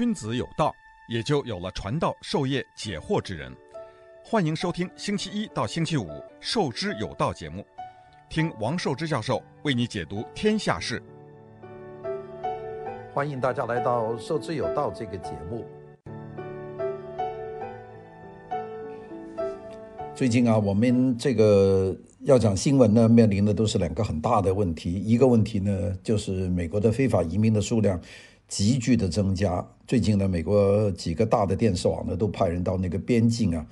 君子有道，也就有了传道授业解惑之人。欢迎收听星期一到星期五《授之有道》节目，听王寿之教授为你解读天下事。欢迎大家来到《授之有道》这个节目。最近啊，我们这个要讲新闻呢，面临的都是两个很大的问题。一个问题呢，就是美国的非法移民的数量急剧的增加。最近呢，美国几个大的电视网呢，都派人到那个边境啊。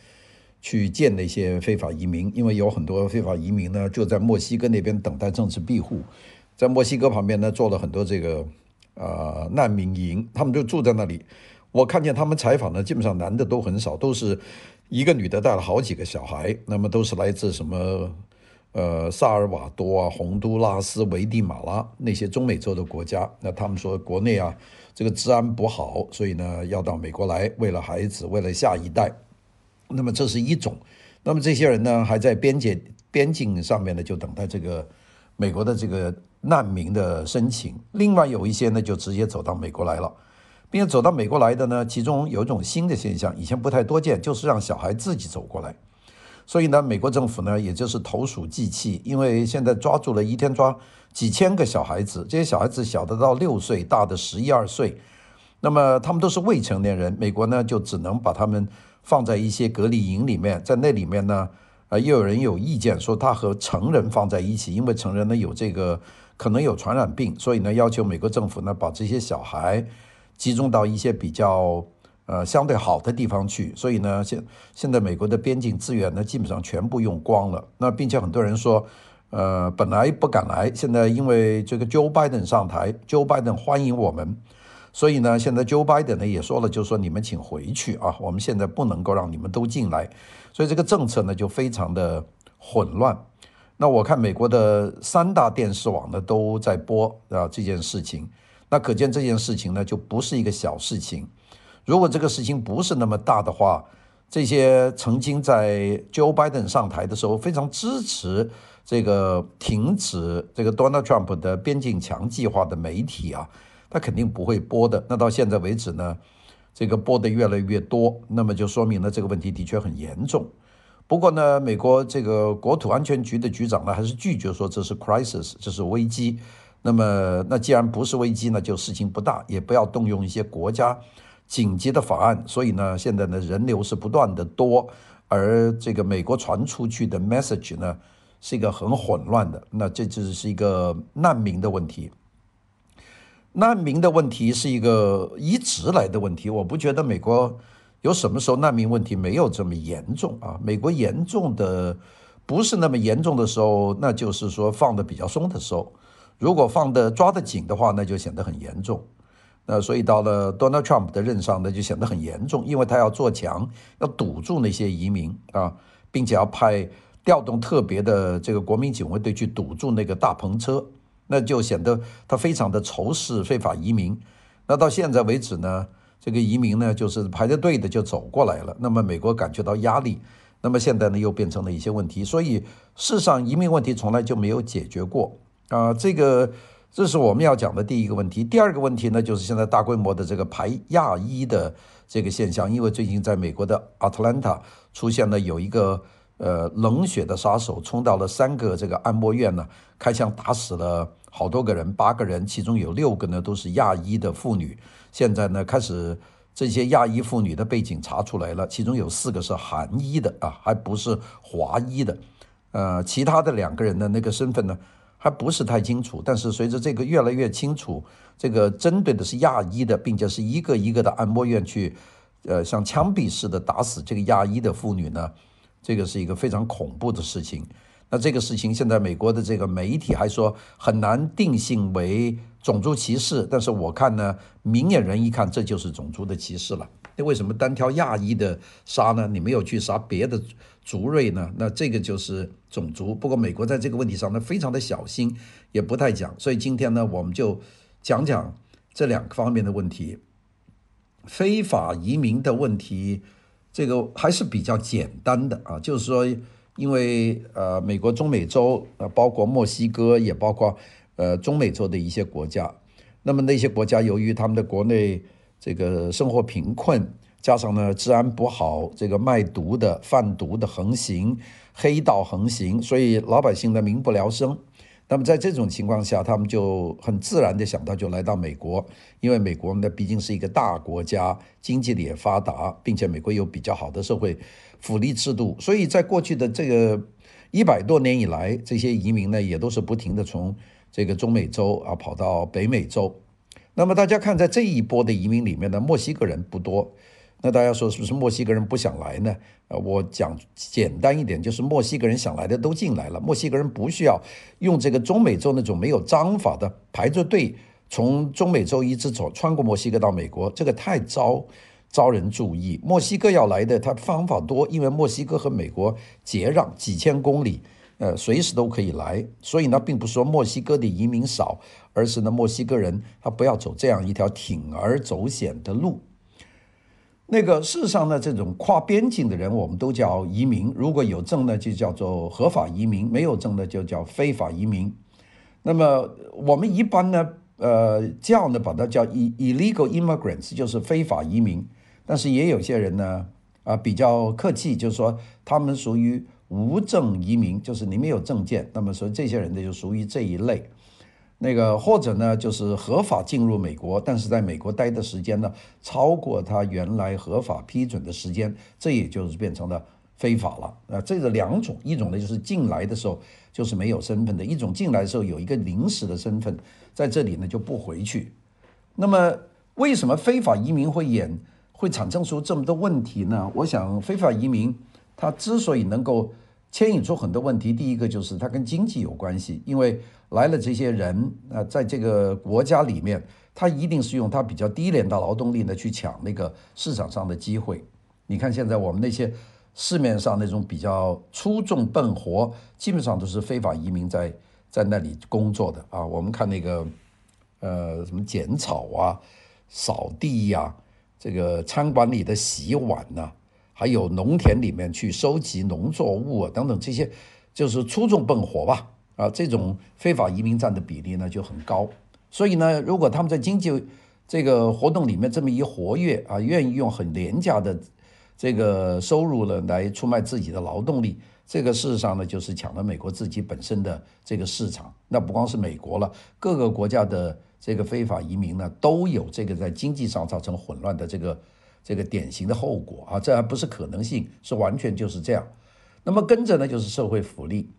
去见那些非法移民，因为有很多非法移民呢，就在墨西哥那边等待政治庇护，在墨西哥旁边呢，做了很多这个呃难民营，他们就住在那里。我看见他们采访呢，基本上男的都很少，都是一个女的带了好几个小孩，那么都是来自什么呃萨尔瓦多啊、洪都拉斯、危地马拉那些中美洲的国家。那他们说国内啊这个治安不好，所以呢要到美国来，为了孩子，为了下一代。那么这是一种，那么这些人呢，还在边界边境上面呢，就等待这个美国的这个难民的申请。另外有一些呢，就直接走到美国来了，并且走到美国来的呢，其中有一种新的现象，以前不太多见，就是让小孩自己走过来。所以呢，美国政府呢，也就是投鼠忌器，因为现在抓住了一天抓几千个小孩子，这些小孩子小的到六岁，大的十一二岁，那么他们都是未成年人，美国呢就只能把他们。放在一些隔离营里面，在那里面呢，呃，又有人有意见说他和成人放在一起，因为成人呢有这个可能有传染病，所以呢要求美国政府呢把这些小孩集中到一些比较呃相对好的地方去。所以呢，现现在美国的边境资源呢基本上全部用光了。那并且很多人说，呃，本来不敢来，现在因为这个 Joe Biden 上台，Joe Biden 欢迎我们。所以呢，现在 Joe Biden 呢也说了，就是说你们请回去啊，我们现在不能够让你们都进来，所以这个政策呢就非常的混乱。那我看美国的三大电视网呢都在播啊这件事情，那可见这件事情呢就不是一个小事情。如果这个事情不是那么大的话，这些曾经在 Joe Biden 上台的时候非常支持这个停止这个 Donald Trump 的边境墙计划的媒体啊。他肯定不会播的。那到现在为止呢，这个播的越来越多，那么就说明了这个问题的确很严重。不过呢，美国这个国土安全局的局长呢，还是拒绝说这是 crisis，这是危机。那么，那既然不是危机呢，就事情不大，也不要动用一些国家紧急的法案。所以呢，现在呢，人流是不断的多，而这个美国传出去的 message 呢，是一个很混乱的。那这就是一个难民的问题。难民的问题是一个一直来的问题，我不觉得美国有什么时候难民问题没有这么严重啊。美国严重的不是那么严重的时候，那就是说放的比较松的时候。如果放的抓得紧的话，那就显得很严重。那所以到了 Donald Trump 的任上，呢就显得很严重，因为他要做强，要堵住那些移民啊，并且要派调动特别的这个国民警卫队去堵住那个大篷车。那就显得他非常的仇视非法移民。那到现在为止呢，这个移民呢就是排着队的就走过来了。那么美国感觉到压力，那么现在呢又变成了一些问题。所以事实上移民问题从来就没有解决过啊。这个这是我们要讲的第一个问题。第二个问题呢就是现在大规模的这个排亚裔的这个现象，因为最近在美国的 Atlanta 出现了有一个。呃，冷血的杀手冲到了三个这个按摩院呢，开枪打死了好多个人，八个人，其中有六个呢都是亚裔的妇女。现在呢，开始这些亚裔妇女的背景查出来了，其中有四个是韩裔的啊，还不是华裔的。呃，其他的两个人的那个身份呢，还不是太清楚。但是随着这个越来越清楚，这个针对的是亚裔的，并且是一个一个的按摩院去，呃，像枪毙似的打死这个亚裔的妇女呢。这个是一个非常恐怖的事情。那这个事情现在美国的这个媒体还说很难定性为种族歧视，但是我看呢，明眼人一看这就是种族的歧视了。那为什么单挑亚裔的杀呢？你没有去杀别的族裔呢？那这个就是种族。不过美国在这个问题上呢，非常的小心，也不太讲。所以今天呢，我们就讲讲这两个方面的问题，非法移民的问题。这个还是比较简单的啊，就是说，因为呃，美国中美洲呃，包括墨西哥，也包括呃中美洲的一些国家，那么那些国家由于他们的国内这个生活贫困，加上呢治安不好，这个卖毒的、贩毒的横行，黑道横行，所以老百姓的民不聊生。那么在这种情况下，他们就很自然的想到就来到美国，因为美国呢毕竟是一个大国家，经济也发达，并且美国有比较好的社会福利制度，所以在过去的这个一百多年以来，这些移民呢也都是不停的从这个中美洲啊跑到北美洲。那么大家看，在这一波的移民里面呢，墨西哥人不多。那大家说是不是墨西哥人不想来呢？呃，我讲简单一点，就是墨西哥人想来的都进来了。墨西哥人不需要用这个中美洲那种没有章法的排着队从中美洲一直走，穿过墨西哥到美国，这个太招招人注意。墨西哥要来的，他方法多，因为墨西哥和美国接壤几千公里，呃，随时都可以来。所以呢，并不是说墨西哥的移民少，而是呢，墨西哥人他不要走这样一条铤而走险的路。那个事实上呢，这种跨边境的人，我们都叫移民。如果有证呢，就叫做合法移民；没有证呢，就叫非法移民。那么我们一般呢，呃，叫呢，把它叫 illegal immigrants，就是非法移民。但是也有些人呢，啊，比较客气，就是说他们属于无证移民，就是你没有证件。那么说这些人呢，就属于这一类。那个或者呢，就是合法进入美国，但是在美国待的时间呢，超过他原来合法批准的时间，这也就是变成了非法了。啊，这个两种，一种呢就是进来的时候就是没有身份的，一种进来的时候有一个临时的身份，在这里呢就不回去。那么为什么非法移民会演会产生出这么多问题呢？我想非法移民他之所以能够牵引出很多问题，第一个就是它跟经济有关系，因为。来了这些人啊，在这个国家里面，他一定是用他比较低廉的劳动力呢去抢那个市场上的机会。你看现在我们那些市面上那种比较粗重笨活，基本上都是非法移民在在那里工作的啊。我们看那个呃什么剪草啊、扫地呀、这个餐馆里的洗碗呐、还有农田里面去收集农作物啊等等这些，就是粗重笨活吧。啊，这种非法移民占的比例呢就很高，所以呢，如果他们在经济这个活动里面这么一活跃啊，愿意用很廉价的这个收入呢来出卖自己的劳动力，这个事实上呢就是抢了美国自己本身的这个市场。那不光是美国了，各个国家的这个非法移民呢都有这个在经济上造成混乱的这个这个典型的后果啊，这还不是可能性，是完全就是这样。那么跟着呢就是社会福利。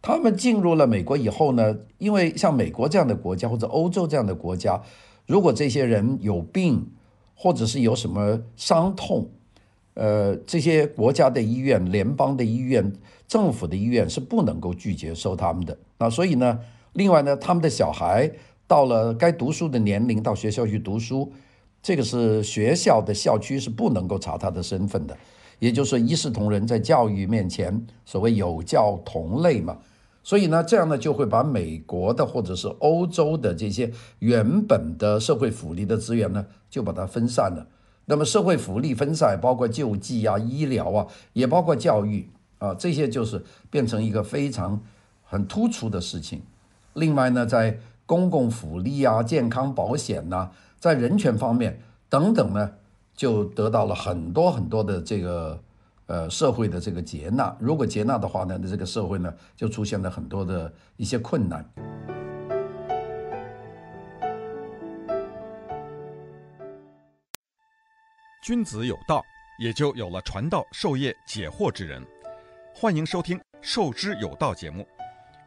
他们进入了美国以后呢，因为像美国这样的国家或者欧洲这样的国家，如果这些人有病或者是有什么伤痛，呃，这些国家的医院、联邦的医院、政府的医院是不能够拒绝收他们的。那所以呢，另外呢，他们的小孩到了该读书的年龄，到学校去读书，这个是学校的校区是不能够查他的身份的。也就是说，一视同仁，在教育面前，所谓有教同类嘛。所以呢，这样呢就会把美国的或者是欧洲的这些原本的社会福利的资源呢，就把它分散了。那么社会福利分散，包括救济啊、医疗啊，也包括教育啊，这些就是变成一个非常很突出的事情。另外呢，在公共福利啊、健康保险呐、在人权方面等等呢，就得到了很多很多的这个。呃，社会的这个接纳，如果接纳的话呢，那这个社会呢就出现了很多的一些困难。君子有道，也就有了传道授业解惑之人。欢迎收听《授之有道》节目，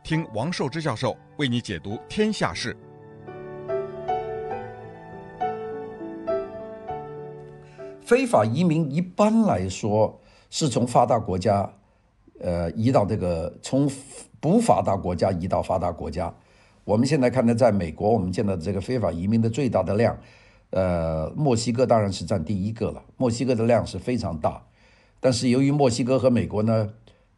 听王寿之教授为你解读天下事。非法移民一般来说。是从发达国家，呃，移到这个从不发达国家移到发达国家。我们现在看到，在美国，我们见到的这个非法移民的最大的量，呃，墨西哥当然是占第一个了。墨西哥的量是非常大，但是由于墨西哥和美国呢，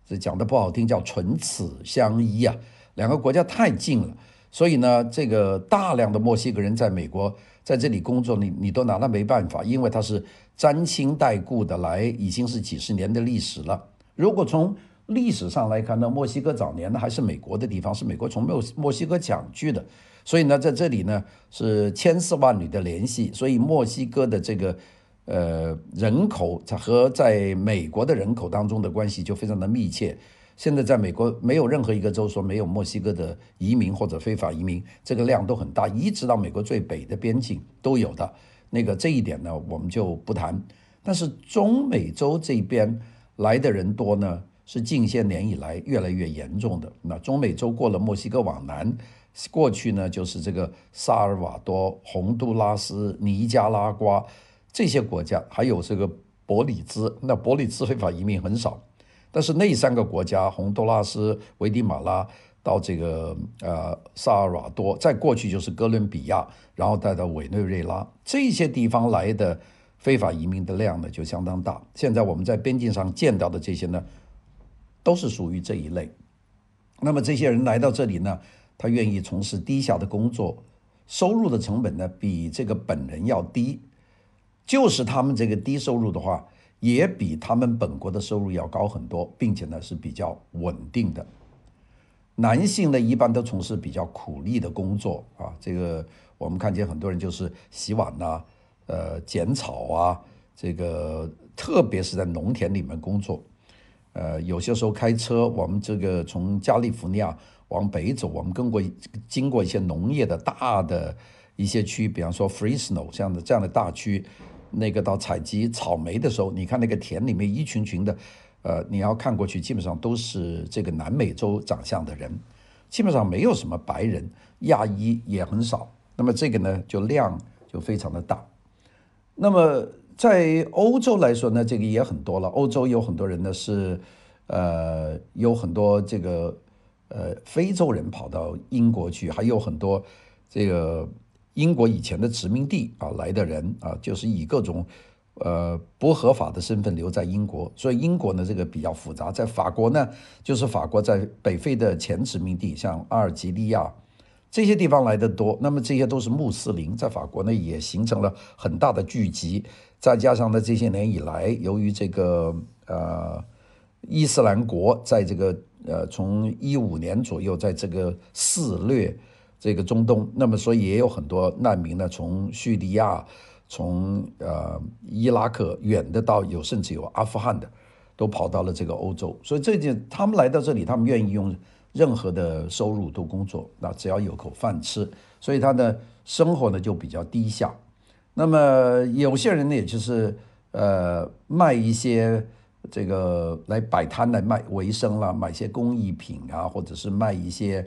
这讲的不好听，叫唇齿相依啊，两个国家太近了，所以呢，这个大量的墨西哥人在美国在这里工作，你你都拿他没办法，因为他是。沾亲带故的来已经是几十年的历史了。如果从历史上来看呢，墨西哥早年呢还是美国的地方，是美国从墨墨西哥抢去的，所以呢，在这里呢是千丝万缕的联系，所以墨西哥的这个呃人口和在美国的人口当中的关系就非常的密切。现在在美国没有任何一个州说没有墨西哥的移民或者非法移民，这个量都很大，一直到美国最北的边境都有的。那个这一点呢，我们就不谈。但是中美洲这边来的人多呢，是近些年以来越来越严重的。那中美洲过了墨西哥往南，过去呢就是这个萨尔瓦多、洪都拉斯、尼加拉瓜这些国家，还有这个伯里兹。那伯里兹非法移民很少。但是那三个国家，洪都拉斯、危地马拉到这个呃萨尔瓦多，再过去就是哥伦比亚，然后带到委内瑞拉这些地方来的非法移民的量呢就相当大。现在我们在边境上见到的这些呢，都是属于这一类。那么这些人来到这里呢，他愿意从事低下的工作，收入的成本呢比这个本人要低，就是他们这个低收入的话。也比他们本国的收入要高很多，并且呢是比较稳定的。男性呢一般都从事比较苦力的工作啊，这个我们看见很多人就是洗碗呐、呃，剪草啊，这个特别是在农田里面工作，呃，有些时候开车，我们这个从加利福尼亚往北走，我们跟过经过一些农业的大的一些区，比方说 Fresno 这样的这样的大区。那个到采集草莓的时候，你看那个田里面一群群的，呃，你要看过去，基本上都是这个南美洲长相的人，基本上没有什么白人，亚裔也很少。那么这个呢，就量就非常的大。那么在欧洲来说呢，这个也很多了。欧洲有很多人呢是，呃，有很多这个呃非洲人跑到英国去，还有很多这个。英国以前的殖民地啊来的人啊，就是以各种呃不合法的身份留在英国，所以英国呢这个比较复杂。在法国呢，就是法国在北非的前殖民地，像阿尔及利亚这些地方来的多，那么这些都是穆斯林，在法国呢也形成了很大的聚集。再加上呢这些年以来，由于这个呃伊斯兰国在这个呃从一五年左右在这个肆虐。这个中东，那么所以也有很多难民呢，从叙利亚、从呃伊拉克远的到有甚至有阿富汗的，都跑到了这个欧洲。所以这件他们来到这里，他们愿意用任何的收入都工作，那只要有口饭吃，所以他的生活呢就比较低下。那么有些人呢，也就是呃卖一些这个来摆摊来卖为生啦，买些工艺品啊，或者是卖一些。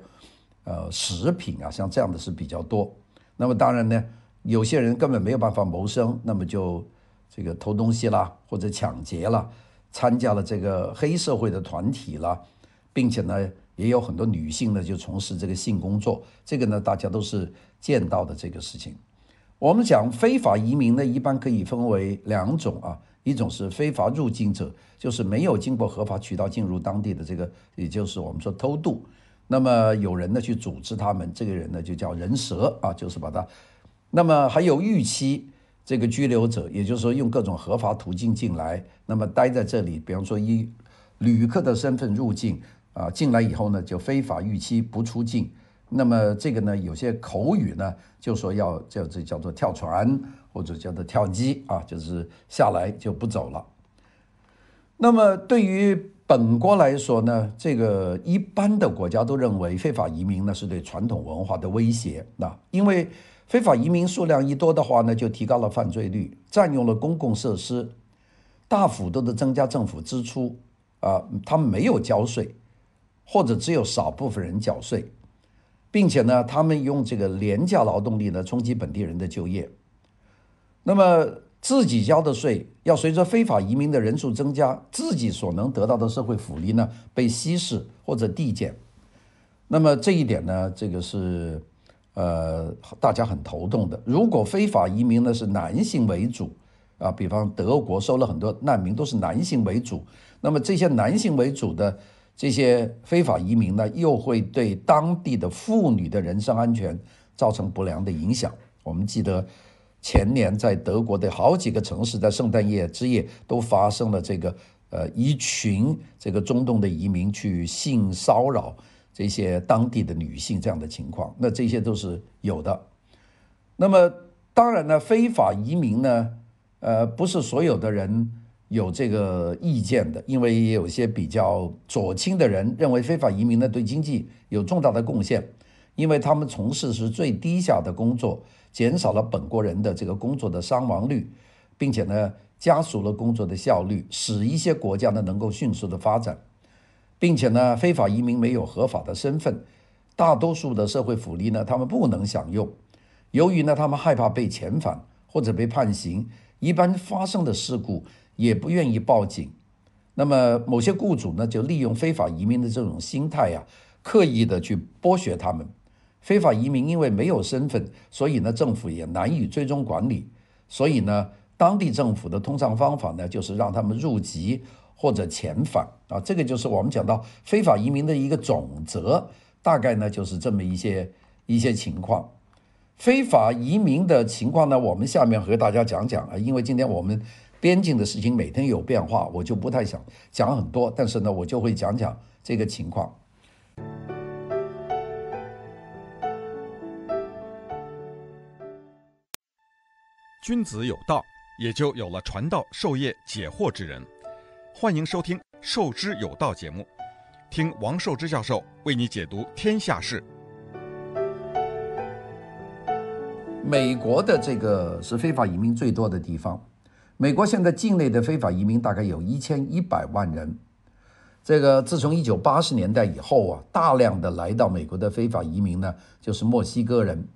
呃，食品啊，像这样的是比较多。那么当然呢，有些人根本没有办法谋生，那么就这个偷东西啦，或者抢劫啦，参加了这个黑社会的团体啦，并且呢，也有很多女性呢就从事这个性工作。这个呢，大家都是见到的这个事情。我们讲非法移民呢，一般可以分为两种啊，一种是非法入境者，就是没有经过合法渠道进入当地的这个，也就是我们说偷渡。那么有人呢去组织他们，这个人呢就叫人蛇啊，就是把他。那么还有逾期这个拘留者，也就是说用各种合法途径进来，那么待在这里，比方说以旅客的身份入境啊，进来以后呢就非法逾期不出境。那么这个呢有些口语呢就说要叫这叫做跳船或者叫做跳机啊，就是下来就不走了。那么对于本国来说呢，这个一般的国家都认为非法移民呢是对传统文化的威胁。那因为非法移民数量一多的话呢，就提高了犯罪率，占用了公共设施，大幅度的增加政府支出。啊，他们没有交税，或者只有少部分人缴税，并且呢，他们用这个廉价劳动力呢冲击本地人的就业。那么。自己交的税要随着非法移民的人数增加，自己所能得到的社会福利呢被稀释或者递减。那么这一点呢，这个是呃大家很头痛的。如果非法移民呢是男性为主啊，比方德国收了很多难民都是男性为主，那么这些男性为主的这些非法移民呢，又会对当地的妇女的人身安全造成不良的影响。我们记得。前年在德国的好几个城市，在圣诞夜之夜都发生了这个呃一群这个中东的移民去性骚扰这些当地的女性这样的情况，那这些都是有的。那么当然呢，非法移民呢，呃，不是所有的人有这个意见的，因为也有些比较左倾的人认为非法移民呢对经济有重大的贡献，因为他们从事是最低下的工作，减少了本国人的这个工作的伤亡率，并且呢加速了工作的效率，使一些国家呢能够迅速的发展，并且呢非法移民没有合法的身份，大多数的社会福利呢他们不能享用，由于呢他们害怕被遣返或者被判刑，一般发生的事故。也不愿意报警，那么某些雇主呢，就利用非法移民的这种心态呀，刻意的去剥削他们。非法移民因为没有身份，所以呢，政府也难以追踪管理。所以呢，当地政府的通常方法呢，就是让他们入籍或者遣返啊。这个就是我们讲到非法移民的一个总则，大概呢就是这么一些一些情况。非法移民的情况呢，我们下面和大家讲讲啊，因为今天我们。边境的事情每天有变化，我就不太想讲很多，但是呢，我就会讲讲这个情况。君子有道，也就有了传道授业解惑之人。欢迎收听《授之有道》节目，听王寿之教授为你解读天下事。美国的这个是非法移民最多的地方。美国现在境内的非法移民大概有一千一百万人。这个自从一九八十年代以后啊，大量的来到美国的非法移民呢，就是墨西哥人。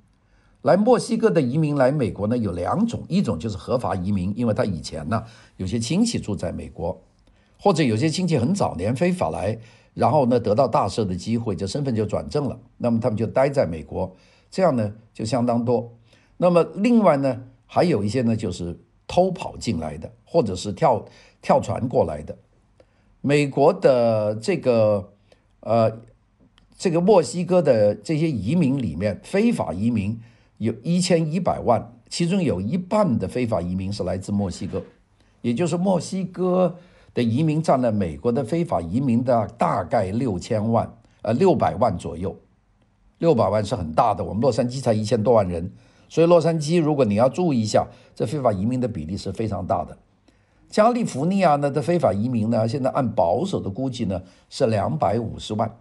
来墨西哥的移民来美国呢，有两种，一种就是合法移民，因为他以前呢有些亲戚住在美国，或者有些亲戚很早年非法来，然后呢得到大赦的机会，就身份就转正了，那么他们就待在美国，这样呢就相当多。那么另外呢，还有一些呢就是。偷跑进来的，或者是跳跳船过来的，美国的这个呃，这个墨西哥的这些移民里面，非法移民有一千一百万，其中有一半的非法移民是来自墨西哥，也就是墨西哥的移民占了美国的非法移民的大概六千万，呃，六百万左右，六百万是很大的，我们洛杉矶才一千多万人。所以洛杉矶，如果你要注意一下，这非法移民的比例是非常大的。加利福尼亚呢的非法移民呢，现在按保守的估计呢是两百五十万。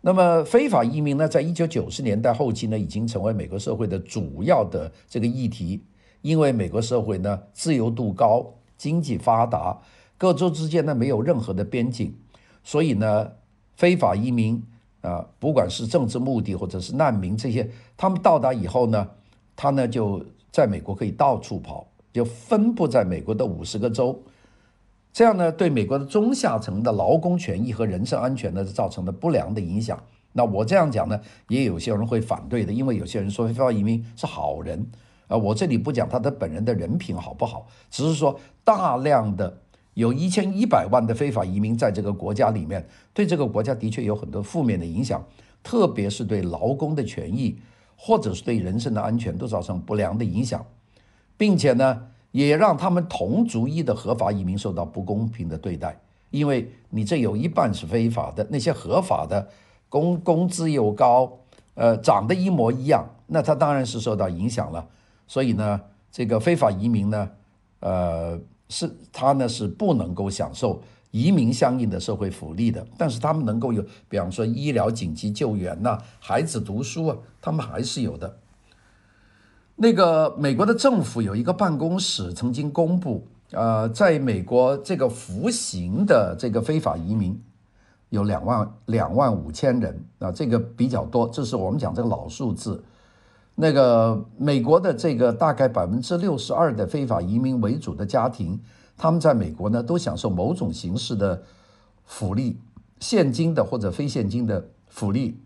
那么非法移民呢，在一九九十年代后期呢，已经成为美国社会的主要的这个议题，因为美国社会呢自由度高，经济发达，各州之间呢没有任何的边境，所以呢非法移民啊，不管是政治目的或者是难民这些，他们到达以后呢。他呢就在美国可以到处跑，就分布在美国的五十个州，这样呢对美国的中下层的劳工权益和人身安全呢造成了不良的影响。那我这样讲呢，也有些人会反对的，因为有些人说非法移民是好人啊。我这里不讲他的本人的人品好不好，只是说大量的有一千一百万的非法移民在这个国家里面，对这个国家的确有很多负面的影响，特别是对劳工的权益。或者是对人身的安全都造成不良的影响，并且呢，也让他们同族裔的合法移民受到不公平的对待，因为你这有一半是非法的，那些合法的工工资又高，呃，长得一模一样，那他当然是受到影响了。所以呢，这个非法移民呢，呃，是他呢是不能够享受。移民相应的社会福利的，但是他们能够有，比方说医疗紧急救援呐、孩子读书啊，他们还是有的。那个美国的政府有一个办公室曾经公布，呃，在美国这个服刑的这个非法移民有两万两万五千人啊，这个比较多，这是我们讲这个老数字。那个美国的这个大概百分之六十二的非法移民为主的家庭。他们在美国呢，都享受某种形式的福利，现金的或者非现金的福利。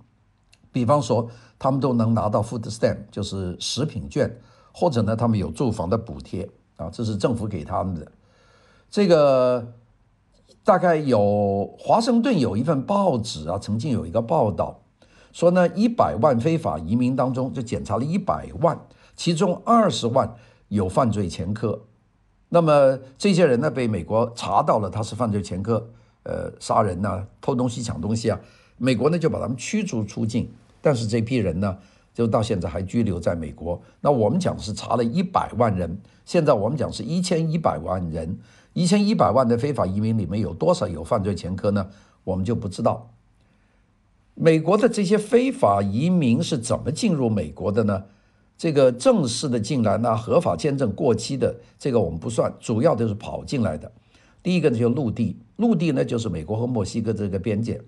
比方说，他们都能拿到 food stamp，就是食品券，或者呢，他们有住房的补贴啊，这是政府给他们的。这个大概有华盛顿有一份报纸啊，曾经有一个报道说呢，一百万非法移民当中就检查了一百万，其中二十万有犯罪前科。那么这些人呢，被美国查到了他是犯罪前科，呃，杀人呐、偷东西、抢东西啊，美国呢就把他们驱逐出境。但是这批人呢，就到现在还居留在美国。那我们讲是查了一百万人，现在我们讲是一千一百万人，一千一百万的非法移民里面有多少有犯罪前科呢？我们就不知道。美国的这些非法移民是怎么进入美国的呢？这个正式的进来呢，合法签证过期的这个我们不算，主要都是跑进来的。第一个呢就陆地，陆地呢就是美国和墨西哥这个边界。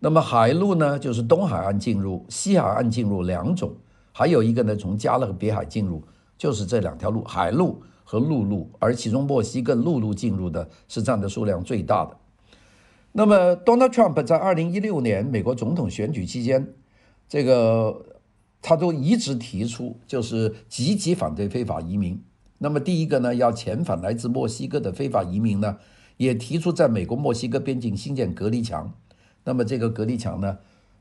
那么海路呢就是东海岸进入、西海岸进入两种，还有一个呢从加勒比海进入，就是这两条路，海路和陆路。而其中墨西哥陆路进入的是占的数量最大的。那么 Donald Trump 在二零一六年美国总统选举期间，这个。他都一直提出，就是积极反对非法移民。那么第一个呢，要遣返来自墨西哥的非法移民呢，也提出在美国墨西哥边境新建隔离墙。那么这个隔离墙呢，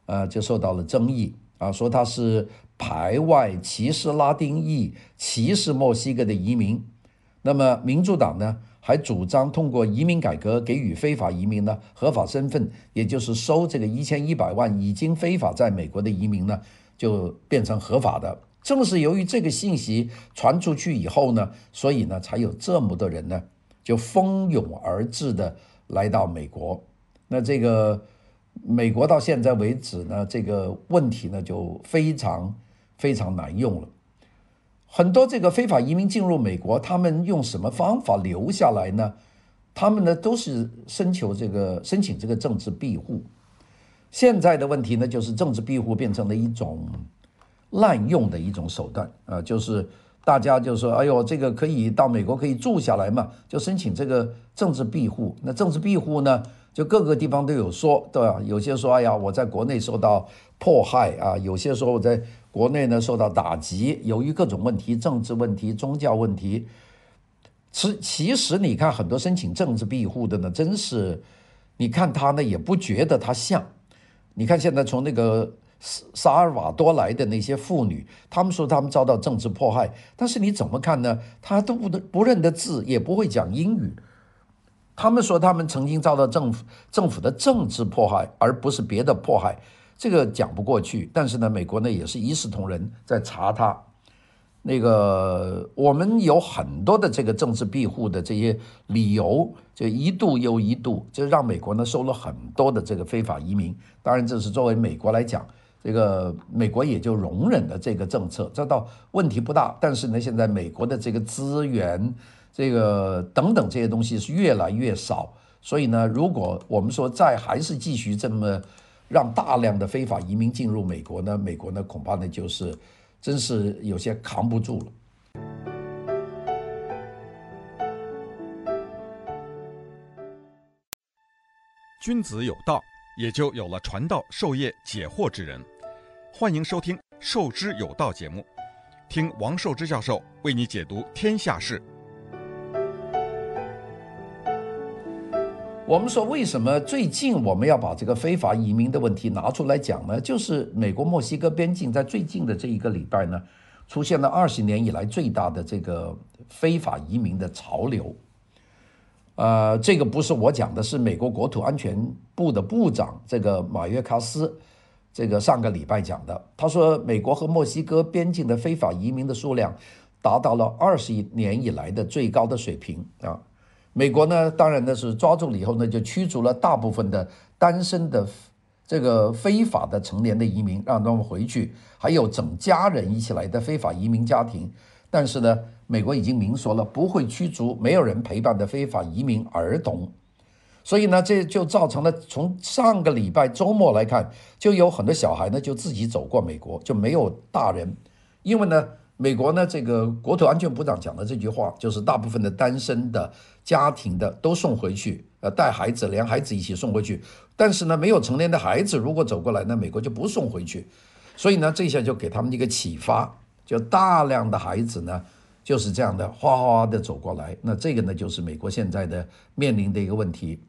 呃，就受到了争议啊，说他是排外、歧视拉丁裔、歧视墨西哥的移民。那么民主党呢，还主张通过移民改革，给予非法移民呢合法身份，也就是收这个一千一百万已经非法在美国的移民呢。就变成合法的。正是由于这个信息传出去以后呢，所以呢，才有这么多人呢，就蜂拥而至的来到美国。那这个美国到现在为止呢，这个问题呢，就非常非常难用了。很多这个非法移民进入美国，他们用什么方法留下来呢？他们呢，都是申求这个申请这个政治庇护。现在的问题呢，就是政治庇护变成了一种滥用的一种手段啊，就是大家就说，哎呦，这个可以到美国可以住下来嘛，就申请这个政治庇护。那政治庇护呢，就各个地方都有说，对吧？有些说，哎呀，我在国内受到迫害啊，有些说我在国内呢受到打击，由于各种问题，政治问题、宗教问题。其其实你看，很多申请政治庇护的呢，真是，你看他呢，也不觉得他像。你看，现在从那个萨萨尔瓦多来的那些妇女，他们说他们遭到政治迫害，但是你怎么看呢？他都不不认得字，也不会讲英语。他们说他们曾经遭到政府政府的政治迫害，而不是别的迫害，这个讲不过去。但是呢，美国呢也是一视同仁，在查他。那个我们有很多的这个政治庇护的这些理由，就一度又一度，就让美国呢收了很多的这个非法移民。当然，这是作为美国来讲，这个美国也就容忍了这个政策，这倒问题不大。但是呢，现在美国的这个资源，这个等等这些东西是越来越少，所以呢，如果我们说再还是继续这么让大量的非法移民进入美国呢，美国呢恐怕呢就是。真是有些扛不住了。君子有道，也就有了传道授业解惑之人。欢迎收听《授之有道》节目，听王寿之教授为你解读天下事。我们说，为什么最近我们要把这个非法移民的问题拿出来讲呢？就是美国墨西哥边境在最近的这一个礼拜呢，出现了二十年以来最大的这个非法移民的潮流。呃，这个不是我讲的，是美国国土安全部的部长这个马约卡斯，这个上个礼拜讲的。他说，美国和墨西哥边境的非法移民的数量达到了二十年以来的最高的水平啊。美国呢，当然呢是抓住了以后呢，就驱逐了大部分的单身的这个非法的成年的移民，让他们回去，还有整家人一起来的非法移民家庭。但是呢，美国已经明说了，不会驱逐没有人陪伴的非法移民儿童。所以呢，这就造成了从上个礼拜周末来看，就有很多小孩呢就自己走过美国，就没有大人，因为呢。美国呢，这个国土安全部长讲的这句话，就是大部分的单身的家庭的都送回去，呃，带孩子，连孩子一起送回去。但是呢，没有成年的孩子如果走过来，那美国就不送回去。所以呢，这下就给他们一个启发，就大量的孩子呢就是这样的哗哗哗的走过来。那这个呢，就是美国现在的面临的一个问题。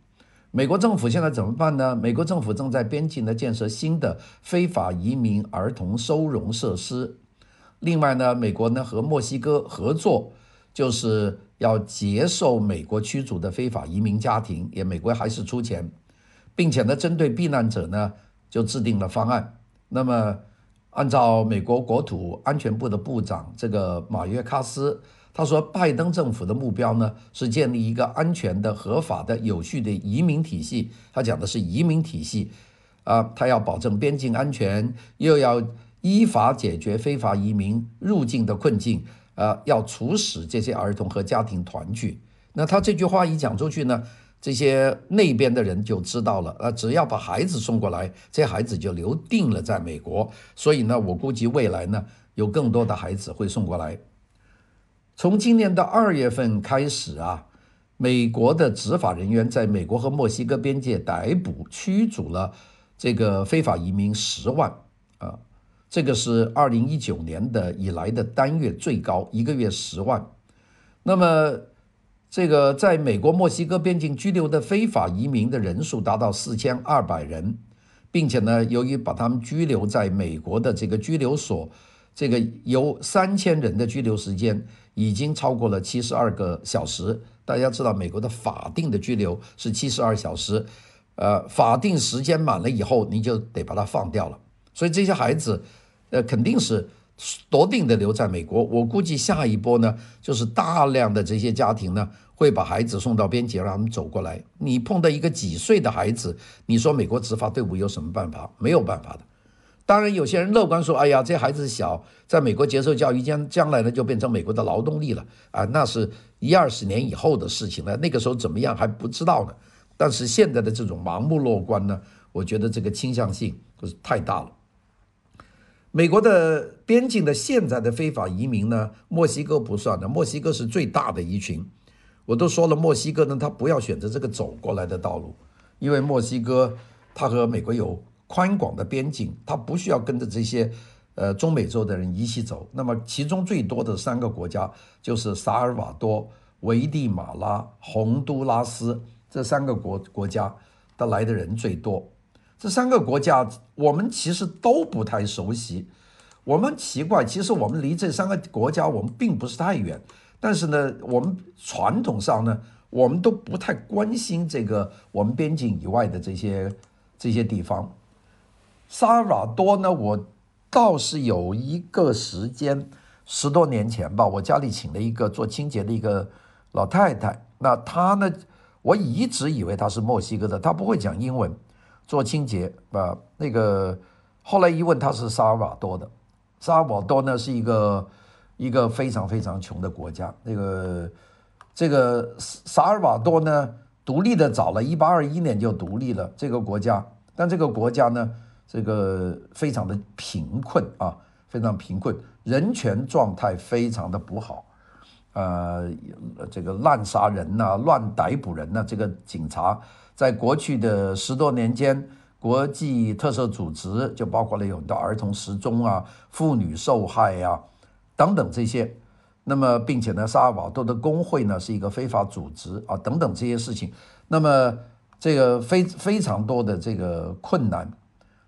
美国政府现在怎么办呢？美国政府正在边境呢建设新的非法移民儿童收容设施。另外呢，美国呢和墨西哥合作就是要接受美国驱逐的非法移民家庭，也美国还是出钱，并且呢，针对避难者呢，就制定了方案。那么，按照美国国土安全部的部长这个马约卡斯，他说，拜登政府的目标呢，是建立一个安全的、合法的、有序的移民体系。他讲的是移民体系，啊，他要保证边境安全，又要依法解决非法移民入境的困境。呃，要促使这些儿童和家庭团聚。那他这句话一讲出去呢，这些那边的人就知道了。呃，只要把孩子送过来，这孩子就留定了在美国。所以呢，我估计未来呢，有更多的孩子会送过来。从今年的二月份开始啊，美国的执法人员在美国和墨西哥边界逮捕、驱逐了这个非法移民十万啊。这个是二零一九年的以来的单月最高，一个月十万。那么，这个在美国墨西哥边境拘留的非法移民的人数达到四千二百人，并且呢，由于把他们拘留在美国的这个拘留所，这个有三千人的拘留时间已经超过了七十二个小时。大家知道，美国的法定的拘留是七十二小时，呃，法定时间满了以后，你就得把它放掉了。所以这些孩子。呃，肯定是笃定的留在美国。我估计下一波呢，就是大量的这些家庭呢，会把孩子送到边界，让他们走过来。你碰到一个几岁的孩子，你说美国执法队伍有什么办法？没有办法的。当然，有些人乐观说：“哎呀，这孩子小，在美国接受教育，将将来呢就变成美国的劳动力了啊！”那是一二十年以后的事情了，那个时候怎么样还不知道呢。但是现在的这种盲目乐观呢，我觉得这个倾向性就是太大了。美国的边境的现在的非法移民呢，墨西哥不算的，墨西哥是最大的一群。我都说了，墨西哥呢，他不要选择这个走过来的道路，因为墨西哥它和美国有宽广的边境，它不需要跟着这些呃中美洲的人一起走。那么其中最多的三个国家就是萨尔瓦多、危地马拉、洪都拉斯这三个国国家的来的人最多。这三个国家，我们其实都不太熟悉。我们奇怪，其实我们离这三个国家我们并不是太远，但是呢，我们传统上呢，我们都不太关心这个我们边境以外的这些这些地方。萨尔瓦多呢，我倒是有一个时间，十多年前吧，我家里请了一个做清洁的一个老太太。那她呢，我一直以为她是墨西哥的，她不会讲英文。做清洁啊，那个后来一问，他是萨尔瓦多的。萨尔瓦多呢是一个一个非常非常穷的国家。那个这个萨尔瓦多呢独立的早了，一八二一年就独立了这个国家。但这个国家呢，这个非常的贫困啊，非常贫困，人权状态非常的不好。呃，这个滥杀人呐、乱逮捕人呐、这个警察。在过去的十多年间，国际特色组织就包括了有很多儿童失踪啊、妇女受害呀、等等这些。那么，并且呢，萨尔瓦多的工会呢是一个非法组织啊，等等这些事情。那么，这个非非常多的这个困难。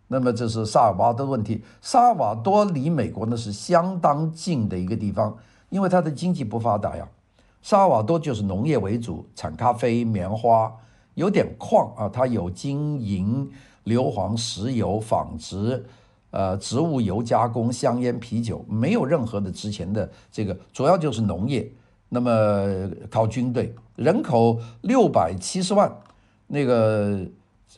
那么，这是萨尔瓦多问题。萨尔瓦多离美国呢是相当近的一个地方，因为它的经济不发达呀。萨尔瓦多就是农业为主，产咖啡、棉花。有点矿啊，它有金银、硫磺、石油、纺织，呃，植物油加工、香烟、啤酒，没有任何的值钱的这个，主要就是农业。那么靠军队，人口六百七十万，那个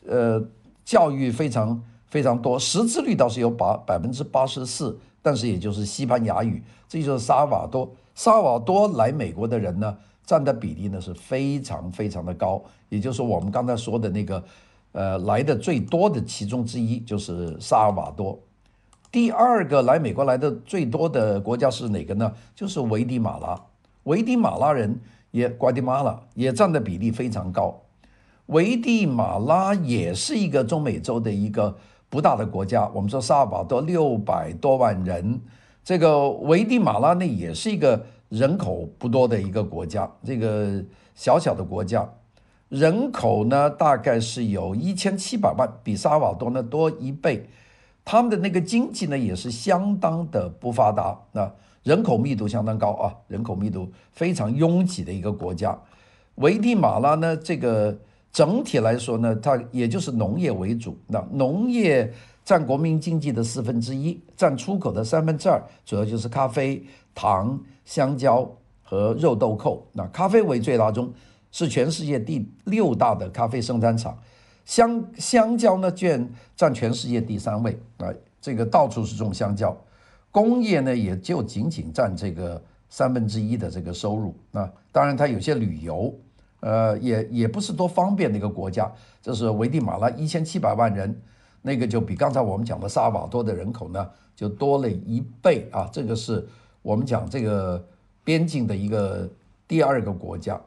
呃，教育非常非常多，识字率倒是有百百分之八十四，但是也就是西班牙语，这就是萨尔瓦多。萨尔瓦多来美国的人呢，占的比例呢是非常非常的高，也就是我们刚才说的那个，呃，来的最多的其中之一就是萨尔瓦多。第二个来美国来的最多的国家是哪个呢？就是危地马拉。危地马拉人也，瓜地马拉也占的比例非常高。危地马拉也是一个中美洲的一个不大的国家。我们说萨尔瓦多六百多万人，这个危地马拉呢也是一个。人口不多的一个国家，这个小小的国家，人口呢大概是有一千七百万，比萨瓦多呢多一倍。他们的那个经济呢也是相当的不发达那，人口密度相当高啊，人口密度非常拥挤的一个国家。危地马拉呢，这个整体来说呢，它也就是农业为主，那农业占国民经济的四分之一，占出口的三分之二，主要就是咖啡、糖、香蕉和肉豆蔻。那咖啡为最大宗，是全世界第六大的咖啡生产厂。香香蕉呢，居然占全世界第三位啊，这个到处是种香蕉。工业呢，也就仅仅占这个三分之一的这个收入。那当然，它有些旅游。呃，也也不是多方便的一个国家，这是危地马拉一千七百万人，那个就比刚才我们讲的萨尔瓦多的人口呢就多了一倍啊。这个是我们讲这个边境的一个第二个国家，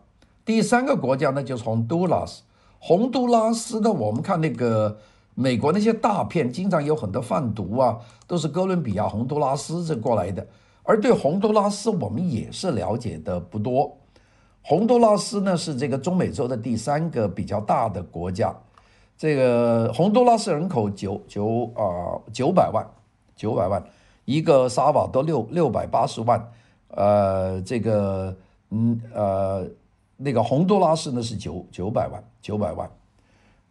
第三个国家呢就是洪都拉斯。洪都拉斯呢，我们看那个美国那些大片，经常有很多贩毒啊，都是哥伦比亚、洪都拉斯这过来的。而对洪都拉斯，我们也是了解的不多。洪都拉斯呢是这个中美洲的第三个比较大的国家，这个洪都拉斯人口九九啊九百万，九百万，一个萨瓦都六六百八十万，呃，这个嗯呃那个洪都拉斯呢是九九百万九百万，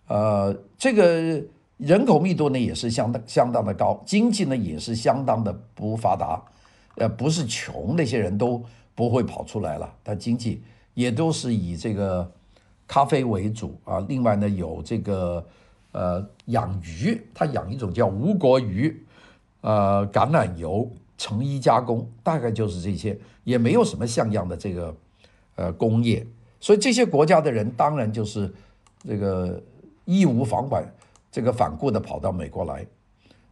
呃，这个人口密度呢也是相当相当的高，经济呢也是相当的不发达，呃，不是穷那些人都不会跑出来了，他经济。也都是以这个咖啡为主啊，另外呢有这个呃养鱼，它养一种叫无国鱼，呃橄榄油、成衣加工，大概就是这些，也没有什么像样的这个呃工业，所以这些国家的人当然就是这个义无反顾，这个反顾的跑到美国来。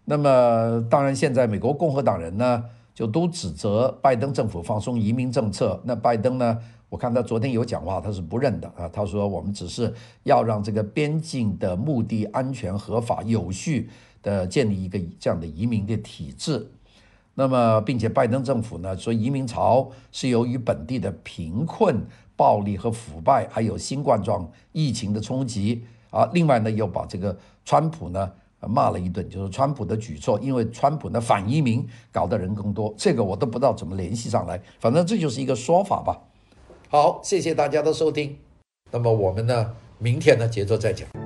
那么当然现在美国共和党人呢就都指责拜登政府放松移民政策，那拜登呢？我看他昨天有讲话，他是不认的啊。他说我们只是要让这个边境的目的安全、合法、有序的建立一个这样的移民的体制。那么，并且拜登政府呢说移民潮是由于本地的贫困、暴力和腐败，还有新冠状疫情的冲击啊。另外呢，又把这个川普呢骂了一顿，就是川普的举措，因为川普的反移民搞得人更多。这个我都不知道怎么联系上来，反正这就是一个说法吧。好，谢谢大家的收听。那么我们呢，明天呢，接着再讲。